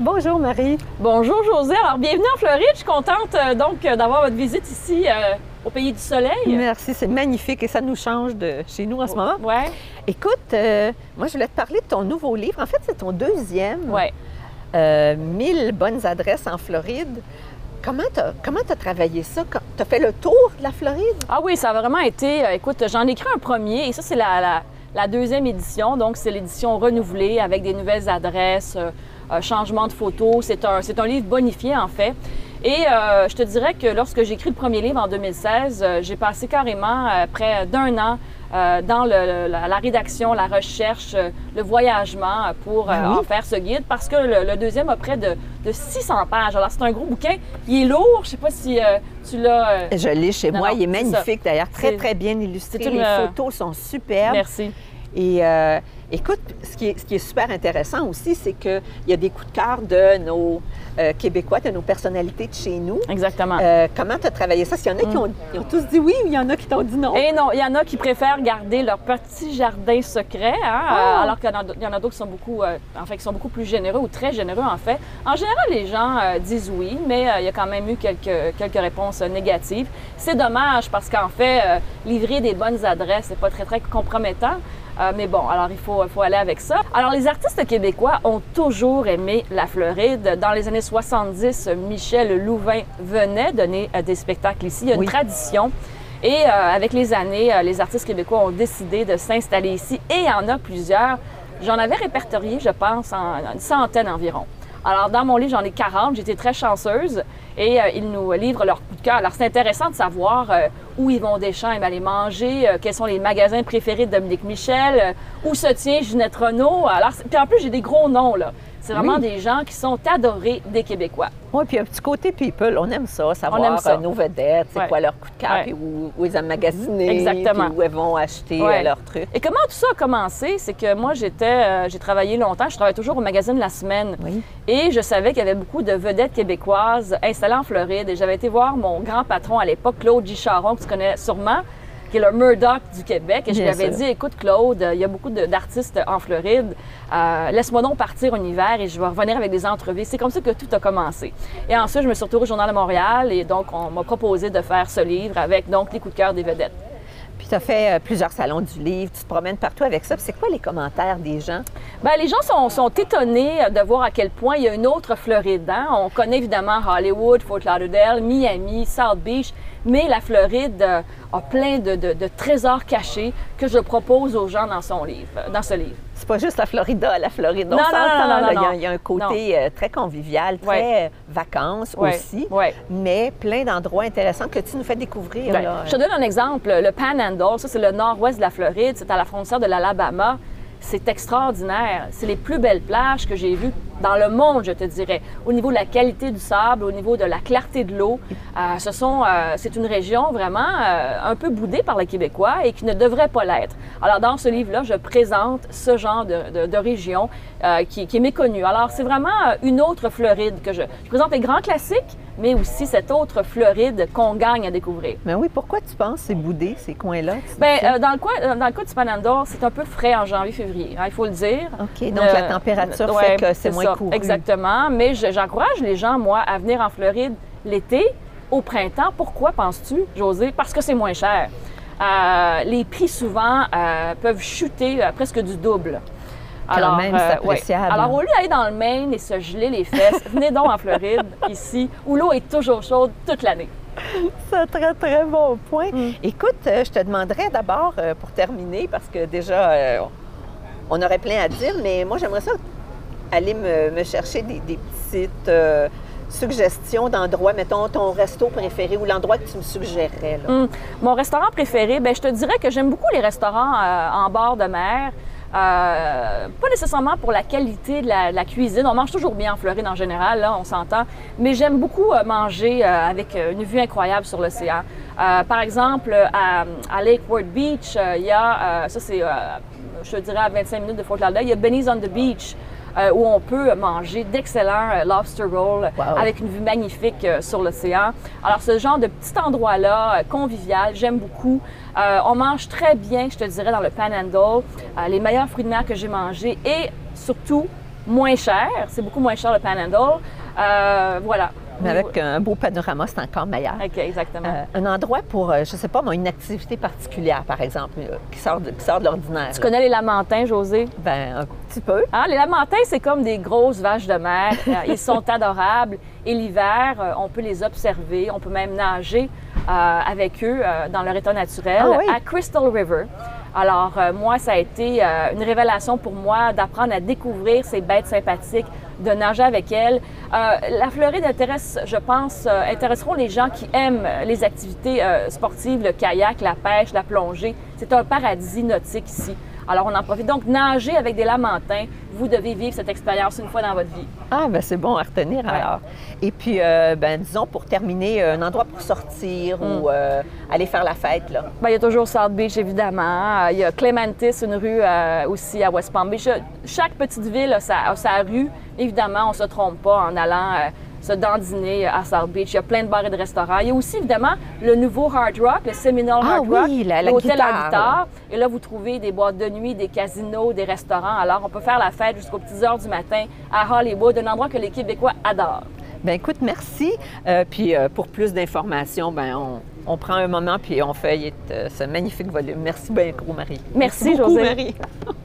Bonjour Marie. Bonjour José. Alors bienvenue en Floride. Je suis contente euh, donc euh, d'avoir votre visite ici euh, au pays du soleil. Merci, c'est magnifique et ça nous change de chez nous en ce moment. Ouais. Écoute, euh, moi je voulais te parler de ton nouveau livre. En fait, c'est ton deuxième. Ouais. Euh, 1000 bonnes adresses en Floride. Comment tu as, comment t'as travaillé ça? Tu as fait le tour de la Floride? Ah oui, ça a vraiment été. écoute, j'en ai écrit un premier et ça, c'est la, la- la deuxième édition. Donc, c'est l'édition renouvelée avec des nouvelles adresses, changement de photos. C'est un, c'est un livre bonifié, en fait. Et euh, je te dirais que lorsque j'ai écrit le premier livre en 2016, euh, j'ai passé carrément euh, près d'un an dans le- la, la rédaction, la recherche, le voyagement pour Ah oui? en faire ce guide parce que le, le deuxième a près de, de 600 pages. Alors, c'est un gros bouquin. Il est lourd. Je sais pas si tu l'as. Je l'ai chez Non, moi. non, Il est magnifique d'ailleurs, très, très bien illustré. une, Les photos sont superbes. Merci. Et écoute, ce qui, est, ce qui est super intéressant aussi, c'est qu'il y a des coups de cœur de nos euh, Québécois, de nos personnalités de chez nous. Exactement. Euh, comment tu as travaillé ça? S'il y en a qui ont, ils ont tous dit oui ou il y en a qui t'ont dit non? Et non, il y en a qui préfèrent garder leur petit jardin secret, hein, Ah! euh, alors qu'il y en a, d'autres qui sont beaucoup, euh, en fait, qui sont beaucoup plus généreux ou très généreux en fait. En général, les gens disent oui, mais il y a quand même eu quelques, quelques réponses négatives. C'est dommage parce qu'en fait, livrer des bonnes adresses, c'est pas très très compromettant. Mais bon, alors il faut, il faut aller avec ça. Alors les artistes québécois ont toujours aimé la Floride. Dans les années 70, Michel Louvain venait donner euh, des spectacles ici. Il y a une Oui. tradition. Et euh, avec les années, euh, les artistes québécois ont décidé de s'installer ici et il y en a plusieurs. J'en avais répertorié, je pense, en une centaine environ. Alors, dans mon livre, j'en ai 40. J'étais très chanceuse et euh, ils nous livrent leur coup de cœur. Alors, c'est intéressant de savoir euh, où Yvon Deschamps aime aller manger, euh, quels sont les magasins préférés de Dominique Michel, euh, où se tient Ginette Renault. Alors, puis en plus, j'ai des gros noms, là. C'est vraiment Oui. des gens qui sont adorés des Québécois. Oui, puis un petit côté people, on aime ça, savoir aime ça. euh, nos vedettes, c'est Ouais. quoi leur coup de cœur, Ouais. où, où ils aiment magasiner, Exactement. puis où elles vont acheter Ouais. euh, leurs trucs. Et comment tout ça a commencé? C'est que moi, j'étais, euh, j'ai travaillé longtemps, je travaillais toujours au magazine La Semaine. Oui. Et je savais qu'il y avait beaucoup de vedettes québécoises installées en Floride. Et j'avais été voir mon grand patron à l'époque, Claude Gicharon, que tu connais sûrement, qui est le Murdoch du Québec. Et je lui avais dit, écoute Claude, il y a beaucoup d'artistes en Floride. Euh, Laisse-moi donc partir un hiver et je vais revenir avec des entrevues. C'est comme ça que tout a commencé. Et ensuite, je me suis retrouvée au Journal de Montréal et donc on m'a proposé de faire ce livre avec donc les coups de cœur des vedettes. Puis tu as fait euh, plusieurs salons du livre, tu te promènes partout avec ça. C'est quoi les commentaires des gens? Ben, les gens sont, sont étonnés de voir à quel point il y a une autre Floride. hein. On connaît évidemment Hollywood, Fort Lauderdale, Miami, South Beach, mais la Floride euh, a plein de, de- de trésors cachés que je propose aux gens dans, son livre, dans ce livre. C'est pas juste la Florida, la Floride. On Non, non, non, non, Il y a- un côté euh, très convivial, très euh, vacances aussi, mais plein d'endroits intéressants que tu nous fais découvrir. Ben, je te donne un exemple. Le Panhandle, ça c'est le nord-ouest de la Floride, c'est à la frontière de l'Alabama. C'est extraordinaire. C'est les plus belles plages que j'ai vues dans le monde, je te dirais. Au niveau de la qualité du sable, au niveau de la clarté de l'eau, Euh, ce sont, euh, c'est une région vraiment euh, un peu boudée par les Québécois et qui ne devrait pas l'être. Alors dans ce livre-là, je présente ce genre de, de- de région qui, qui est méconnue. Alors c'est vraiment une autre Floride que je, je présente les grands classiques, mais aussi cette autre Floride qu'on gagne à découvrir. Mais oui, pourquoi tu penses c'est boudé, ces coins-là? Bien, dans, le coin, dans le cas du Panhandle, c'est un peu frais en janvier-février, hein, il faut le dire. OK, donc la température ouais, fait que c'est moins couru. Exactement, mais je- j'encourage les gens, moi, à venir en Floride l'été, au printemps. Pourquoi penses-tu, José? Parce que c'est moins cher. Euh, les prix, souvent, euh, peuvent chuter euh, presque du double. Quand même, c'est ouais. Alors, au lieu d'aller dans le Maine et se geler les fesses, venez donc en Floride, ici, où l'eau est toujours chaude toute l'année. C'est un très, très bon point. Mm. Écoute, je te demanderais d'abord, pour terminer, parce que déjà, on aurait plein à dire, mais moi, j'aimerais ça aller me, chercher des, petites euh, suggestions d'endroits, mettons, ton resto préféré ou l'endroit que tu me suggérerais. Hum, Mon restaurant préféré, ben, je te dirais que j'aime beaucoup les restaurants euh, en bord de mer. Euh, pas nécessairement pour la qualité de la, cuisine. On mange toujours bien en Floride en général, là, on s'entend. Mais j'aime beaucoup manger avec une vue incroyable sur l'océan. Par exemple, à, à Lake Worth Beach, il y a, ça c'est, je dirais à 25 minutes de Fort Lauderdale, il y a Benny's on the Beach. Euh, où on peut manger d'excellents euh, lobster rolls Wow. avec une vue magnifique euh, sur l'océan. Alors, ce genre de petit endroit-là, convivial, j'aime beaucoup. On mange très bien, je te dirais, dans le Panhandle. Les meilleurs fruits de mer que j'ai mangés et surtout moins cher. C'est beaucoup moins cher le Panhandle. Voilà. Mais avec un beau panorama, c'est encore meilleur. OK, exactement. Euh, un endroit pour, euh, je sais pas, moi, une activité particulière, par exemple, euh, qui sort de, qui sort de l'ordinaire. tu connais les Lamentins, José? Ben, un petit peu. Ah, les Lamentins, c'est comme des grosses vaches de mer. Ils sont adorables. Et l'hiver, on peut les observer. On peut même nager euh, avec eux euh, dans leur état naturel Ah oui? à Crystal River. Alors, euh, moi, ça a été euh, une révélation pour moi d'apprendre à découvrir ces bêtes sympathiques, de nager avec elles. Euh, la Floride intéresse, je pense, intéresseront les gens qui aiment les activités sportives, le kayak, la pêche, la plongée. C'est un paradis nautique ici. Alors, on en profite. Donc, nager avec des lamentins, vous devez vivre cette expérience une fois dans votre vie. Ah, ben c'est bon à retenir alors. Et puis, euh, ben, disons, pour terminer, un endroit pour sortir Mm. ou euh, aller faire la fête, là. Ben, il y a toujours South Beach, évidemment. Euh, Il y a Clementis, une rue euh, aussi à West Palm Beach. Euh, Chaque petite ville a sa, a sa rue. Évidemment, on ne se trompe pas en allant euh, se dandiner à South Beach. Il y a plein de bars et de restaurants. Il y a aussi, évidemment, le nouveau Hard Rock, le Seminole Ah Hard Rock, l'hôtel guitare, à guitare. Et là, vous trouvez des boîtes de nuit, des casinos, des restaurants. Alors, on peut faire la fête jusqu'aux petites heures du matin à Hollywood, un endroit que les Québécois adorent. Ben écoute, merci. Euh, puis euh, pour plus d'informations, ben on, on prend un moment puis on feuillette euh, ce magnifique volume. Merci bien gros, Marie. Merci, beaucoup, José. Marie.